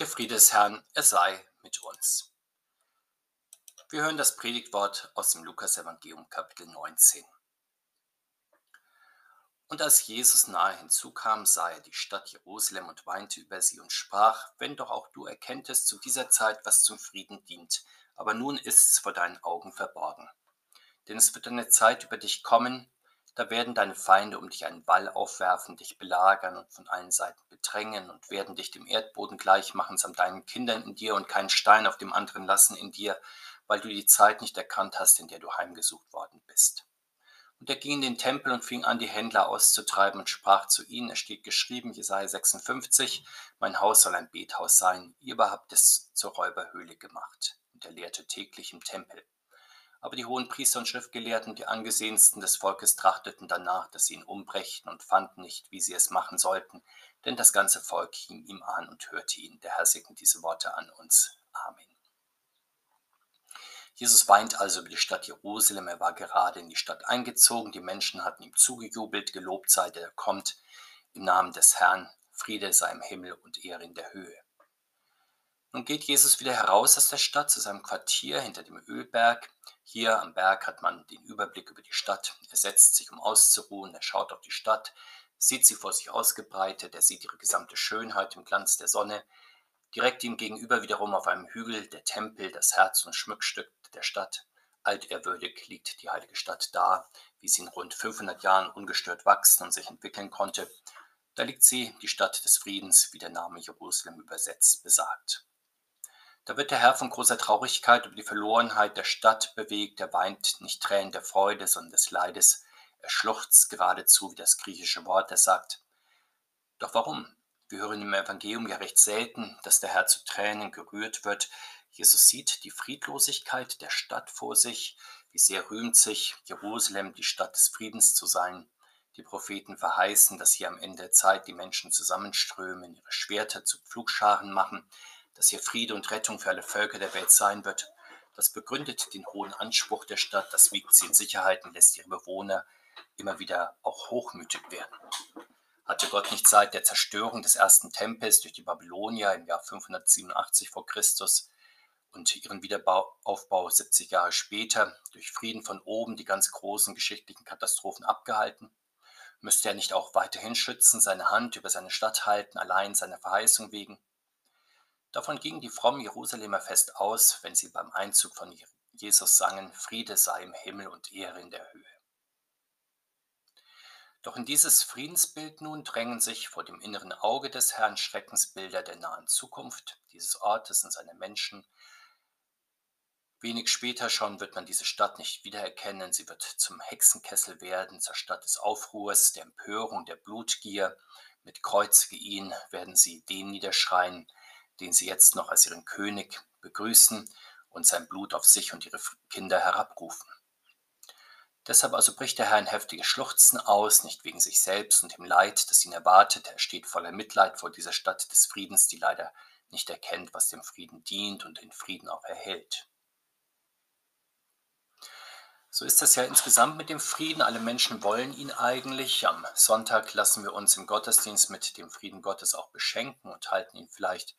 Der Friede des Herrn, er sei mit uns. Wir hören das Predigtwort aus dem Lukas-Evangelium, Kapitel 19. Und als Jesus nahe hinzukam, sah er die Stadt Jerusalem und weinte über sie und sprach: Wenn doch auch du erkenntest zu dieser Zeit, was zum Frieden dient, aber nun ist's vor deinen Augen verborgen. Denn es wird eine Zeit über dich kommen, da werden deine Feinde um dich einen Wall aufwerfen, dich belagern und von allen Seiten bedrängen und werden dich dem Erdboden gleich machen samt deinen Kindern in dir und keinen Stein auf dem anderen lassen in dir, weil du die Zeit nicht erkannt hast, in der du heimgesucht worden bist. Und er ging in den Tempel und fing an, die Händler auszutreiben und sprach zu ihnen, es steht geschrieben, Jesaja 56, mein Haus soll ein Bethaus sein, ihr aber habt es zur Räuberhöhle gemacht. Und er lehrte täglich im Tempel. Aber die hohen Priester und Schriftgelehrten, die angesehensten des Volkes, trachteten danach, dass sie ihn umbrächten und fanden nicht, wie sie es machen sollten, denn das ganze Volk hing ihm an und hörte ihn. Der Herr segne diese Worte an uns. Amen. Jesus weint also über die Stadt Jerusalem. Er war gerade in die Stadt eingezogen. Die Menschen hatten ihm zugejubelt, gelobt sei der kommt. Im Namen des Herrn, Friede sei im Himmel und Ehre in der Höhe. Nun geht Jesus wieder heraus aus der Stadt zu seinem Quartier hinter dem Ölberg. Hier am Berg hat man den Überblick über die Stadt. Er setzt sich, um auszuruhen. Er schaut auf die Stadt, sieht sie vor sich ausgebreitet. Er sieht ihre gesamte Schönheit im Glanz der Sonne. Direkt ihm gegenüber wiederum auf einem Hügel der Tempel, das Herz und Schmuckstück der Stadt. Altehrwürdig liegt die heilige Stadt da, wie sie in rund 500 Jahren ungestört wachsen und sich entwickeln konnte. Da liegt sie, die Stadt des Friedens, wie der Name Jerusalem übersetzt besagt. Da wird der Herr von großer Traurigkeit über die Verlorenheit der Stadt bewegt. Er weint nicht Tränen der Freude, sondern des Leides. Er schluchzt geradezu wie das griechische Wort. Er sagt, doch warum? Wir hören im Evangelium ja recht selten, dass der Herr zu Tränen gerührt wird. Jesus sieht die Friedlosigkeit der Stadt vor sich. Wie sehr rühmt sich Jerusalem, die Stadt des Friedens zu sein. Die Propheten verheißen, dass hier am Ende der Zeit die Menschen zusammenströmen, ihre Schwerter zu Pflugscharen machen dass hier Friede und Rettung für alle Völker der Welt sein wird. Das begründet den hohen Anspruch der Stadt, das wiegt sie in Sicherheit und lässt ihre Bewohner immer wieder auch hochmütig werden. Hatte Gott nicht seit der Zerstörung des ersten Tempels durch die Babylonier im Jahr 587 vor Christus und ihren Wiederaufbau 70 Jahre später durch Frieden von oben die ganz großen geschichtlichen Katastrophen abgehalten? Müsste er nicht auch weiterhin schützen, seine Hand über seine Stadt halten, allein seiner Verheißung wegen? Davon gingen die frommen Jerusalemer fest aus, wenn sie beim Einzug von Jesus sangen, Friede sei im Himmel und Ehre in der Höhe. Doch in dieses Friedensbild nun drängen sich vor dem inneren Auge des Herrn Schreckensbilder der nahen Zukunft dieses Ortes und seiner Menschen. Wenig später schon wird man diese Stadt nicht wiedererkennen, sie wird zum Hexenkessel werden, zur Stadt des Aufruhrs, der Empörung, der Blutgier. Mit Kreuzige ihn werden sie den niederschreien, den sie jetzt noch als ihren König begrüßen und sein Blut auf sich und ihre Kinder herabrufen. Deshalb also bricht der Herr in heftige Schluchzen aus, nicht wegen sich selbst und dem Leid, das ihn erwartet. Er steht voller Mitleid vor dieser Stadt des Friedens, die leider nicht erkennt, was dem Frieden dient und den Frieden auch erhält. So ist das ja insgesamt mit dem Frieden. Alle Menschen wollen ihn eigentlich. Am Sonntag lassen wir uns im Gottesdienst mit dem Frieden Gottes auch beschenken und halten ihn vielleicht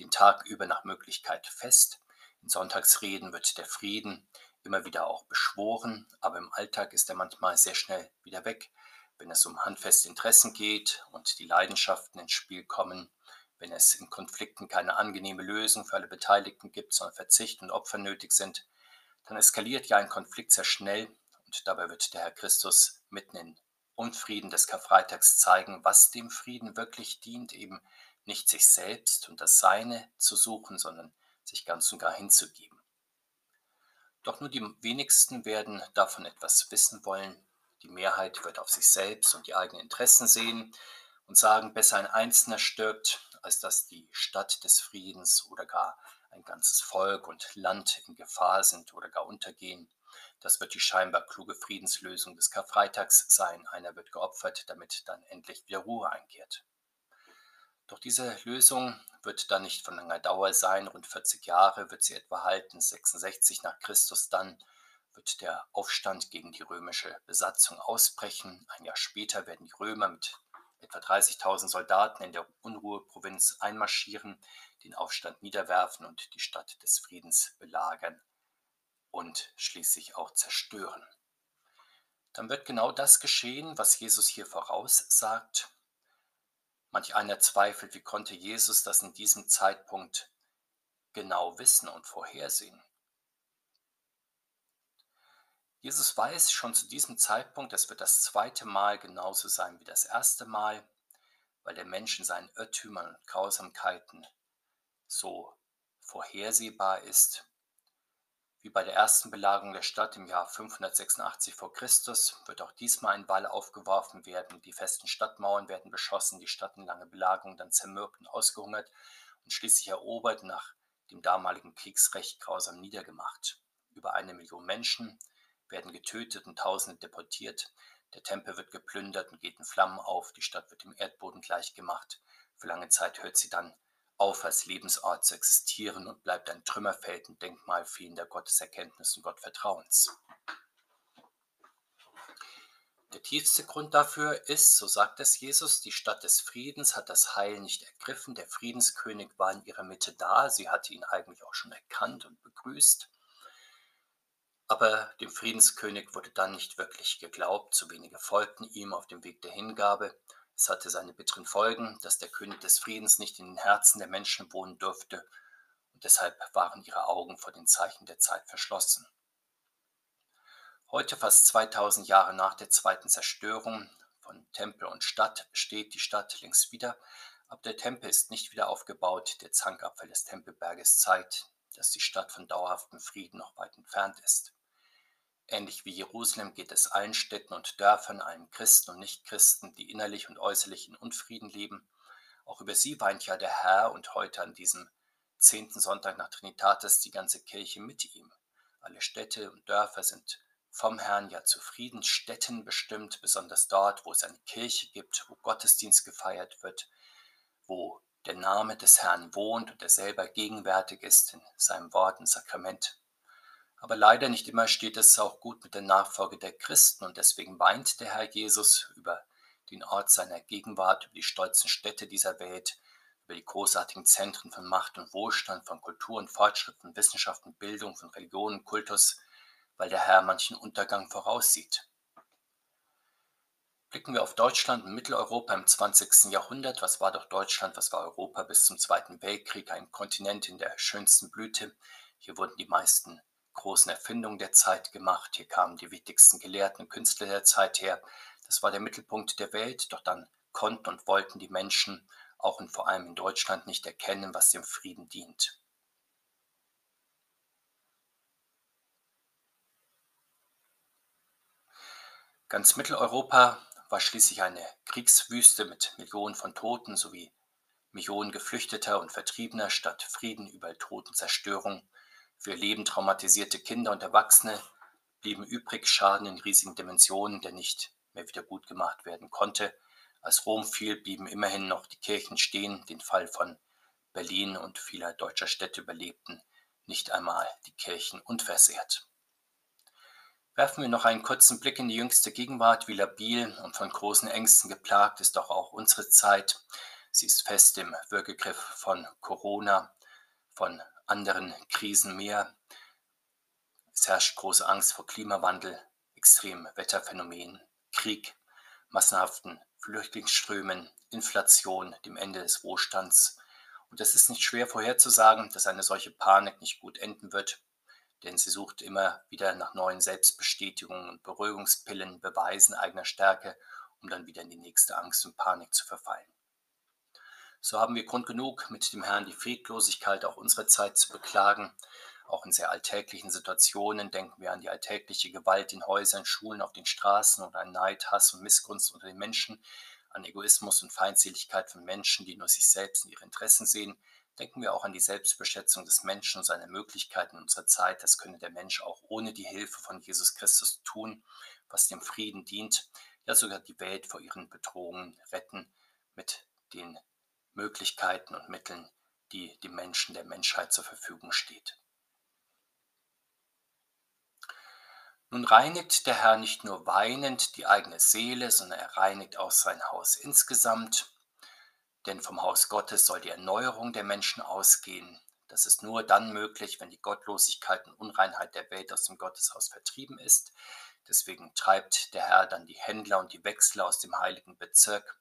den Tag über nach Möglichkeit fest. In Sonntagsreden wird der Frieden immer wieder auch beschworen, aber im Alltag ist er manchmal sehr schnell wieder weg, wenn es um handfeste Interessen geht und die Leidenschaften ins Spiel kommen, wenn es in Konflikten keine angenehme Lösung für alle Beteiligten gibt, sondern Verzicht und Opfer nötig sind, dann eskaliert ja ein Konflikt sehr schnell und dabei wird der Herr Christus mitten in Unfrieden des Karfreitags zeigen, was dem Frieden wirklich dient, eben nicht sich selbst und das Seine zu suchen, sondern sich ganz und gar hinzugeben. Doch nur die wenigsten werden davon etwas wissen wollen. Die Mehrheit wird auf sich selbst und die eigenen Interessen sehen und sagen, besser ein Einzelner stirbt, als dass die Stadt des Friedens oder gar ein ganzes Volk und Land in Gefahr sind oder gar untergehen. Das wird die scheinbar kluge Friedenslösung des Karfreitags sein. Einer wird geopfert, damit dann endlich wieder Ruhe einkehrt. Doch diese Lösung wird dann nicht von langer Dauer sein. Rund 40 Jahre wird sie etwa halten. 66 nach Christus dann wird der Aufstand gegen die römische Besatzung ausbrechen. Ein Jahr später werden die Römer mit etwa 30.000 Soldaten in der Unruheprovinz einmarschieren, den Aufstand niederwerfen und die Stadt des Friedens belagern und schließlich auch zerstören. Dann wird genau das geschehen, was Jesus hier voraussagt. Manch einer zweifelt, wie konnte Jesus das in diesem Zeitpunkt genau wissen und vorhersehen. Jesus weiß schon zu diesem Zeitpunkt, es wird das zweite Mal genauso sein wie das erste Mal, weil der Mensch in seinen Irrtümern und Grausamkeiten so vorhersehbar ist. Wie bei der ersten Belagerung der Stadt im Jahr 586 v. Chr. wird auch diesmal ein Wall aufgeworfen werden, die festen Stadtmauern werden beschossen, die Stadt in lange Belagerung dann zermürbt und ausgehungert und schließlich erobert nach dem damaligen Kriegsrecht grausam niedergemacht. Über eine Million Menschen werden getötet und Tausende deportiert. Der Tempel wird geplündert und geht in Flammen auf. Die Stadt wird dem Erdboden gleichgemacht. Für lange Zeit hört sie dann auf, als Lebensort zu existieren und bleibt ein Trümmerfeld und Denkmal fehlender Gotteserkenntnis und Gottvertrauens. Der tiefste Grund dafür ist, so sagt es Jesus, die Stadt des Friedens hat das Heil nicht ergriffen. Der Friedenskönig war in ihrer Mitte da. Sie hatte ihn eigentlich auch schon erkannt und begrüßt. Aber dem Friedenskönig wurde dann nicht wirklich geglaubt, zu wenige folgten ihm auf dem Weg der Hingabe. Es hatte seine bitteren Folgen, dass der König des Friedens nicht in den Herzen der Menschen wohnen durfte, und deshalb waren ihre Augen vor den Zeichen der Zeit verschlossen. Heute, fast 2000 Jahre nach der zweiten Zerstörung von Tempel und Stadt, steht die Stadt längst wieder, aber der Tempel ist nicht wieder aufgebaut. Der Zankapfel des Tempelberges zeigt, dass die Stadt von dauerhaftem Frieden noch weit entfernt ist. Ähnlich wie Jerusalem geht es allen Städten und Dörfern, allen Christen und Nichtchristen, die innerlich und äußerlich in Unfrieden leben. Auch über sie weint ja der Herr und heute an diesem zehnten Sonntag nach Trinitatis die ganze Kirche mit ihm. Alle Städte und Dörfer sind vom Herrn ja zu Friedensstätten bestimmt, besonders dort, wo es eine Kirche gibt, wo Gottesdienst gefeiert wird, wo der Name des Herrn wohnt und er selber gegenwärtig ist in seinem Wort und Sakrament. Aber leider nicht immer steht es auch gut mit der Nachfolge der Christen und deswegen weint der Herr Jesus über den Ort seiner Gegenwart, über die stolzen Städte dieser Welt, über die großartigen Zentren von Macht und Wohlstand, von Kultur und Fortschritt, von Wissenschaft und Bildung, von Religion und Kultus, weil der Herr manchen Untergang voraussieht. Blicken wir auf Deutschland und Mitteleuropa im 20. Jahrhundert. Was war doch Deutschland, was war Europa bis zum Zweiten Weltkrieg? Ein Kontinent in der schönsten Blüte. Hier wurden die meisten großen Erfindungen der Zeit gemacht. Hier kamen die wichtigsten Gelehrten und Künstler der Zeit her. Das war der Mittelpunkt der Welt, doch dann konnten und wollten die Menschen auch und vor allem in Deutschland nicht erkennen, was dem Frieden dient. Ganz Mitteleuropa war schließlich eine Kriegswüste mit Millionen von Toten sowie Millionen Geflüchteter und Vertriebener statt Frieden, überall Tod Zerstörung. Ihr Leben traumatisierte Kinder und Erwachsene blieben übrig, Schaden in riesigen Dimensionen, der nicht mehr wieder gut gemacht werden konnte. Als Rom fiel, blieben immerhin noch die Kirchen stehen. Den Fall von Berlin und vieler deutscher Städte überlebten nicht einmal die Kirchen unversehrt. Werfen wir noch einen kurzen Blick in die jüngste Gegenwart, wie labil und von großen Ängsten geplagt ist doch auch unsere Zeit. Sie ist fest im Würgegriff von Corona, von anderen Krisen mehr. Es herrscht große Angst vor Klimawandel, extremen Wetterphänomenen, Krieg, massenhaften Flüchtlingsströmen, Inflation, dem Ende des Wohlstands. Und es ist nicht schwer vorherzusagen, dass eine solche Panik nicht gut enden wird, denn sie sucht immer wieder nach neuen Selbstbestätigungen und Beruhigungspillen, Beweisen eigener Stärke, um dann wieder in die nächste Angst und Panik zu verfallen. So haben wir Grund genug, mit dem Herrn die Friedlosigkeit auch unserer Zeit zu beklagen. Auch in sehr alltäglichen Situationen denken wir an die alltägliche Gewalt in Häusern, Schulen, auf den Straßen oder an Neid, Hass und Missgunst unter den Menschen, an Egoismus und Feindseligkeit von Menschen, die nur sich selbst und ihre Interessen sehen. Denken wir auch an die Selbstbeschätzung des Menschen und seine Möglichkeiten in unserer Zeit. Das könne der Mensch auch ohne die Hilfe von Jesus Christus tun, was dem Frieden dient, ja sogar die Welt vor ihren Bedrohungen retten mit den Möglichkeiten und Mitteln, die dem Menschen, der Menschheit zur Verfügung steht. Nun reinigt der Herr nicht nur weinend die eigene Seele, sondern er reinigt auch sein Haus insgesamt. Denn vom Haus Gottes soll die Erneuerung der Menschen ausgehen. Das ist nur dann möglich, wenn die Gottlosigkeit und Unreinheit der Welt aus dem Gotteshaus vertrieben ist. Deswegen treibt der Herr dann die Händler und die Wechsler aus dem heiligen Bezirk.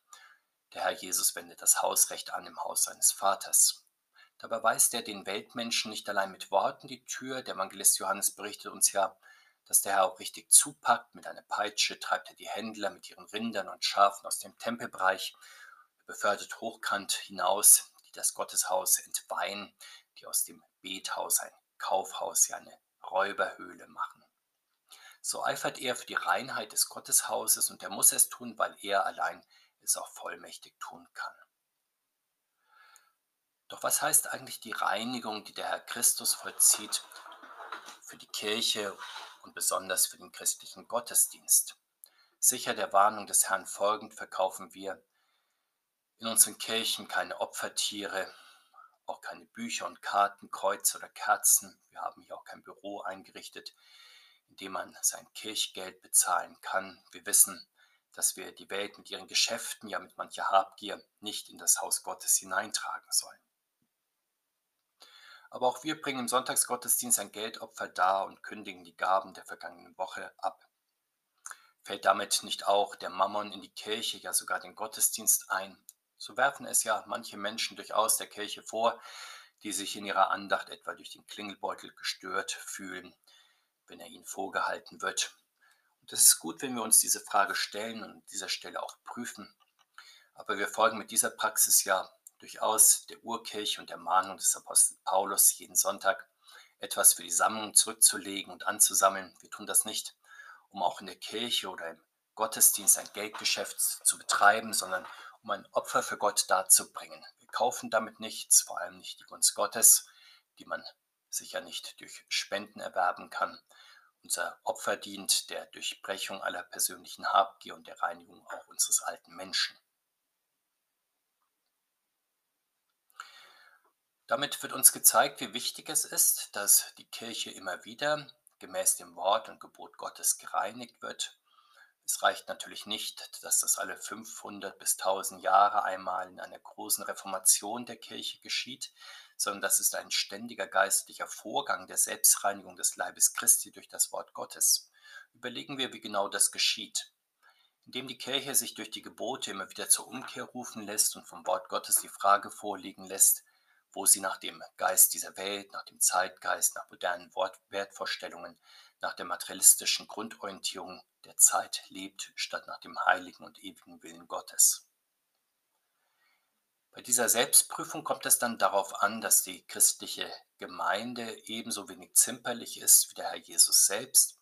Der Herr Jesus wendet das Hausrecht an im Haus seines Vaters. Dabei weist er den Weltmenschen nicht allein mit Worten die Tür. Der Evangelist Johannes berichtet uns ja, dass der Herr auch richtig zupackt. Mit einer Peitsche treibt er die Händler mit ihren Rindern und Schafen aus dem Tempelbereich, er befördert hochkant hinaus, die das Gotteshaus entweihen, die aus dem Bethaus ein Kaufhaus, ja eine Räuberhöhle machen. So eifert er für die Reinheit des Gotteshauses und er muss es tun, weil er allein es auch vollmächtig tun kann. Doch was heißt eigentlich die Reinigung, die der Herr Christus vollzieht für die Kirche und besonders für den christlichen Gottesdienst. Sicher der Warnung des Herrn folgend verkaufen wir in unseren Kirchen keine Opfertiere, auch keine Bücher und Karten, Kreuze oder Kerzen. Wir haben hier auch kein Büro eingerichtet, in dem man sein Kirchgeld bezahlen kann. Wir wissen, dass wir die Welt mit ihren Geschäften, ja mit mancher Habgier, nicht in das Haus Gottes hineintragen sollen. Aber auch wir bringen im Sonntagsgottesdienst ein Geldopfer dar und kündigen die Gaben der vergangenen Woche ab. Fällt damit nicht auch der Mammon in die Kirche, ja sogar den Gottesdienst ein? So werfen es ja manche Menschen durchaus der Kirche vor, die sich in ihrer Andacht etwa durch den Klingelbeutel gestört fühlen, wenn er ihnen vorgehalten wird. Es ist gut, wenn wir uns diese Frage stellen und an dieser Stelle auch prüfen. Aber wir folgen mit dieser Praxis ja durchaus der Urkirche und der Mahnung des Apostels Paulus jeden Sonntag etwas für die Sammlung zurückzulegen und anzusammeln. Wir tun das nicht, um auch in der Kirche oder im Gottesdienst ein Geldgeschäft zu betreiben, sondern um ein Opfer für Gott darzubringen. Wir kaufen damit nichts, vor allem nicht die Gunst Gottes, die man sicher nicht durch Spenden erwerben kann. Unser Opfer dient der Durchbrechung aller persönlichen Habgier und der Reinigung auch unseres alten Menschen. Damit wird uns gezeigt, wie wichtig es ist, dass die Kirche immer wieder gemäß dem Wort und Gebot Gottes gereinigt wird. Es reicht natürlich nicht, dass das alle 500 bis 1000 Jahre einmal in einer großen Reformation der Kirche geschieht, sondern das ist ein ständiger geistlicher Vorgang der Selbstreinigung des Leibes Christi durch das Wort Gottes. Überlegen wir, wie genau das geschieht. Indem die Kirche sich durch die Gebote immer wieder zur Umkehr rufen lässt und vom Wort Gottes die Frage vorlegen lässt, wo sie nach dem Geist dieser Welt, nach dem Zeitgeist, nach modernen Wertvorstellungen, nach der materialistischen Grundorientierung der Zeit lebt, statt nach dem heiligen und ewigen Willen Gottes. Bei dieser Selbstprüfung kommt es dann darauf an, dass die christliche Gemeinde ebenso wenig zimperlich ist wie der Herr Jesus selbst.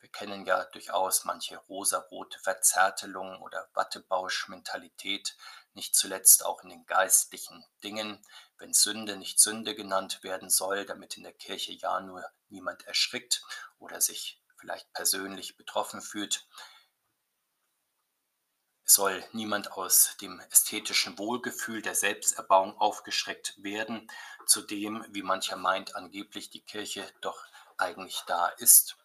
Wir kennen ja durchaus manche rosarote Verzärtelung oder Wattebausch-Mentalität, nicht zuletzt auch in den geistlichen Dingen, wenn Sünde nicht Sünde genannt werden soll, damit in der Kirche ja nur niemand erschrickt oder sich vielleicht persönlich betroffen fühlt. Es soll niemand aus dem ästhetischen Wohlgefühl der Selbsterbauung aufgeschreckt werden, zu dem, wie mancher meint, angeblich die Kirche doch eigentlich da ist.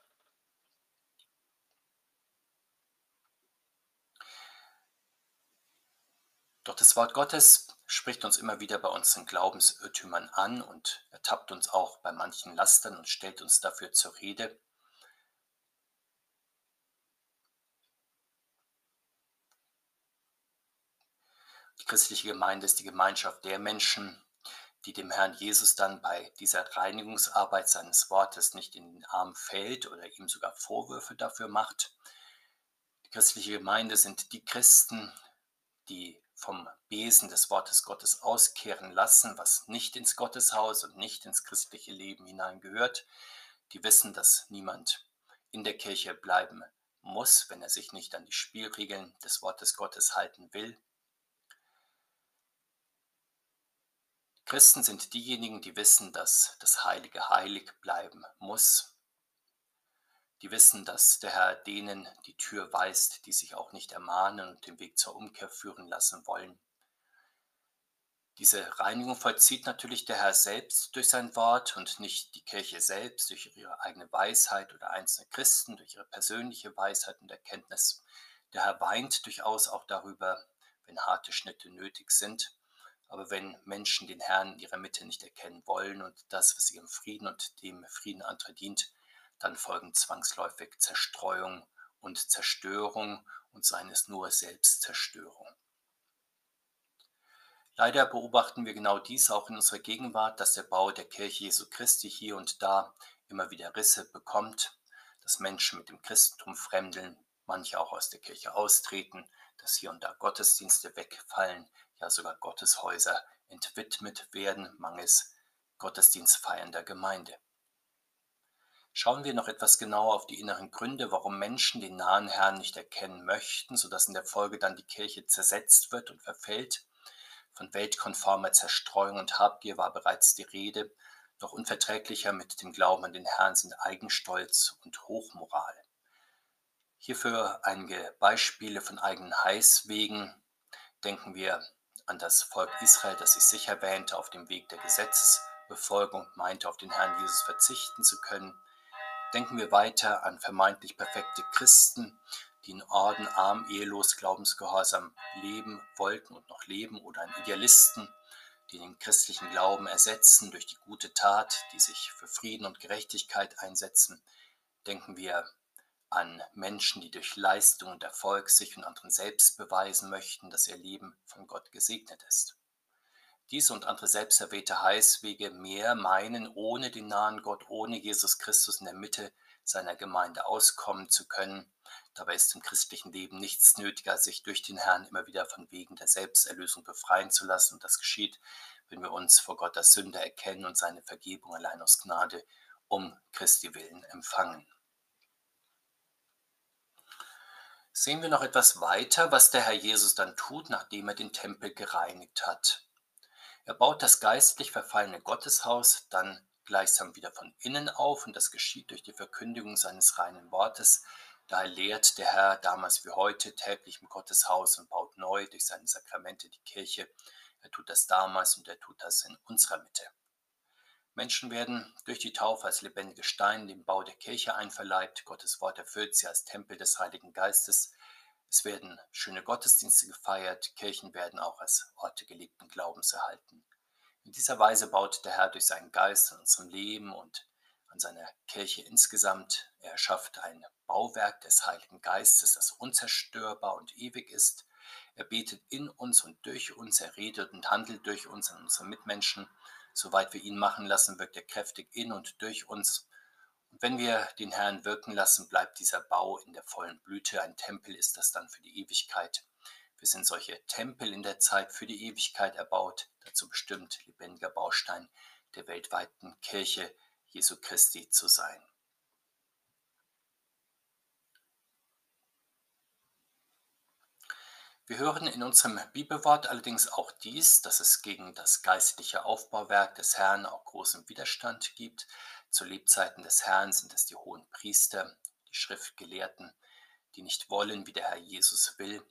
Doch das Wort Gottes spricht uns immer wieder bei unseren Glaubensirrtümern an und ertappt uns auch bei manchen Lastern und stellt uns dafür zur Rede. Die christliche Gemeinde ist die Gemeinschaft der Menschen, die dem Herrn Jesus dann bei dieser Reinigungsarbeit seines Wortes nicht in den Arm fällt oder ihm sogar Vorwürfe dafür macht. Die christliche Gemeinde sind die Christen, die vom Besen des Wortes Gottes auskehren lassen, was nicht ins Gotteshaus und nicht ins christliche Leben hineingehört. Die wissen, dass niemand in der Kirche bleiben muss, wenn er sich nicht an die Spielregeln des Wortes Gottes halten will. Christen sind diejenigen, die wissen, dass das Heilige heilig bleiben muss die wissen, dass der Herr denen die Tür weist, die sich auch nicht ermahnen und den Weg zur Umkehr führen lassen wollen. Diese Reinigung vollzieht natürlich der Herr selbst durch sein Wort und nicht die Kirche selbst durch ihre eigene Weisheit oder einzelne Christen durch ihre persönliche Weisheit und Erkenntnis. Der Herr weint durchaus auch darüber, wenn harte Schnitte nötig sind. Aber wenn Menschen den Herrn in ihrer Mitte nicht erkennen wollen und das, was ihrem Frieden und dem Frieden andere dient, dann folgen zwangsläufig Zerstreuung und Zerstörung und seien es nur Selbstzerstörung. Leider beobachten wir genau dies auch in unserer Gegenwart, dass der Bau der Kirche Jesu Christi hier und da immer wieder Risse bekommt, dass Menschen mit dem Christentum fremdeln, manche auch aus der Kirche austreten, dass hier und da Gottesdienste wegfallen, ja sogar Gotteshäuser entwidmet werden, mangels Gottesdienstfeiernder Gemeinde. Schauen wir noch etwas genauer auf die inneren Gründe, warum Menschen den nahen Herrn nicht erkennen möchten, sodass in der Folge dann die Kirche zersetzt wird und verfällt, von weltkonformer Zerstreuung und Habgier war bereits die Rede, noch unverträglicher mit dem Glauben an den Herrn sind Eigenstolz und Hochmoral. Hierfür einige Beispiele von eigenen Heißwegen. Denken wir an das Volk Israel, das sich sicher wähnte auf dem Weg der Gesetzesbefolgung, meinte auf den Herrn Jesus verzichten zu können. Denken wir weiter an vermeintlich perfekte Christen, die in Orden arm, ehelos, glaubensgehorsam leben wollten und noch leben, oder an Idealisten, die den christlichen Glauben ersetzen durch die gute Tat, die sich für Frieden und Gerechtigkeit einsetzen. Denken wir an Menschen, die durch Leistung und Erfolg sich und anderen selbst beweisen möchten, dass ihr Leben von Gott gesegnet ist. Diese und andere selbsterwählte Heißwege mehr meinen, ohne den nahen Gott, ohne Jesus Christus in der Mitte seiner Gemeinde auskommen zu können, Dabei ist im christlichen Leben nichts nötiger, sich durch den Herrn immer wieder von Wegen der Selbsterlösung befreien zu lassen. Und das geschieht, wenn wir uns vor Gott als Sünder erkennen und seine Vergebung allein aus Gnade um Christi willen empfangen. Sehen wir noch etwas weiter, was der Herr Jesus dann tut, nachdem er den Tempel gereinigt hat. Er baut das geistlich verfallene Gotteshaus dann gleichsam wieder von innen auf und das geschieht durch die Verkündigung seines reinen Wortes, Daher lehrt der Herr damals wie heute täglich im Gotteshaus und baut neu durch seine Sakramente die Kirche. Er tut das damals und er tut das in unserer Mitte. Menschen werden durch die Taufe als lebendige Steine dem Bau der Kirche einverleibt. Gottes Wort erfüllt sie als Tempel des Heiligen Geistes. Es werden schöne Gottesdienste gefeiert. Kirchen werden auch als Orte gelebten Glaubens erhalten. In dieser Weise baut der Herr durch seinen Geist in unserem Leben und an seiner Kirche insgesamt. Er schafft ein Bauwerk des Heiligen Geistes, das unzerstörbar und ewig ist. Er betet in uns und durch uns, er redet und handelt durch uns an unsere Mitmenschen. Soweit wir ihn machen lassen, wirkt er kräftig in und durch uns. Und wenn wir den Herrn wirken lassen, bleibt dieser Bau in der vollen Blüte. Ein Tempel ist das dann für die Ewigkeit. Wir sind solche Tempel in der Zeit für die Ewigkeit erbaut, dazu bestimmt lebendiger Baustein der weltweiten Kirche, Jesu Christi zu sein. Wir hören in unserem Bibelwort allerdings auch dies, dass es gegen das geistliche Aufbauwerk des Herrn auch großen Widerstand gibt. Zu Lebzeiten des Herrn sind es die hohen Priester, die Schriftgelehrten, die nicht wollen, wie der Herr Jesus will.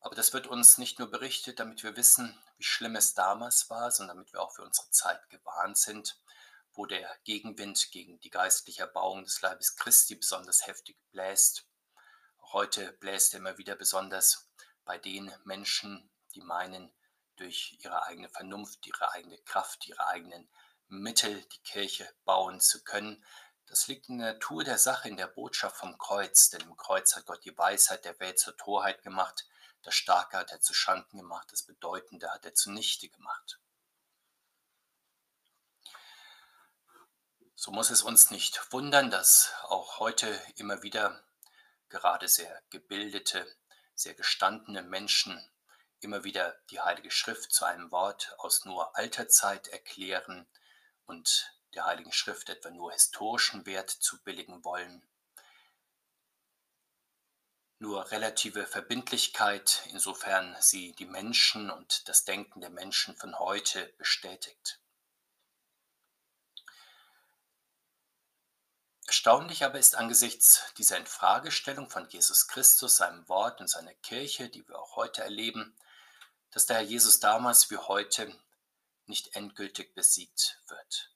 Aber das wird uns nicht nur berichtet, damit wir wissen, wie schlimm es damals war, sondern damit wir auch für unsere Zeit gewarnt sind wo der Gegenwind gegen die geistliche Erbauung des Leibes Christi besonders heftig bläst. Heute bläst er immer wieder besonders bei den Menschen, die meinen, durch ihre eigene Vernunft, ihre eigene Kraft, ihre eigenen Mittel die Kirche bauen zu können. Das liegt in der Natur der Sache, in der Botschaft vom Kreuz, denn im Kreuz hat Gott die Weisheit der Welt zur Torheit gemacht, das Starke hat er zu Schanden gemacht, das Bedeutende hat er zunichte gemacht. So muss es uns nicht wundern, dass auch heute immer wieder gerade sehr gebildete, sehr gestandene Menschen immer wieder die Heilige Schrift zu einem Wort aus nur alter Zeit erklären und der Heiligen Schrift etwa nur historischen Wert zubilligen wollen. Nur relative Verbindlichkeit, insofern sie die Menschen und das Denken der Menschen von heute bestätigt. Erstaunlich aber ist angesichts dieser Infragestellung von Jesus Christus, seinem Wort und seiner Kirche, die wir auch heute erleben, dass der Herr Jesus damals wie heute nicht endgültig besiegt wird.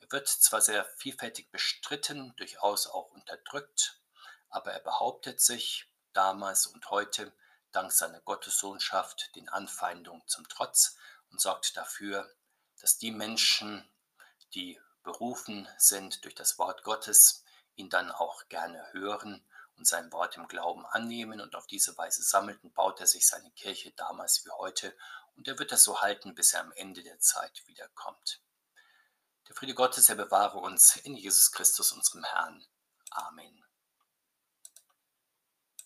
Er wird zwar sehr vielfältig bestritten, durchaus auch unterdrückt, aber er behauptet sich damals und heute dank seiner Gottessohnschaft den Anfeindungen zum Trotz und sorgt dafür, dass die Menschen, die berufen sind durch das Wort Gottes, ihn dann auch gerne hören und sein Wort im Glauben annehmen und auf diese Weise sammelten, baut er sich seine Kirche damals wie heute und er wird das so halten, bis er am Ende der Zeit wiederkommt. Der Friede Gottes, er bewahre uns in Jesus Christus, unserem Herrn. Amen.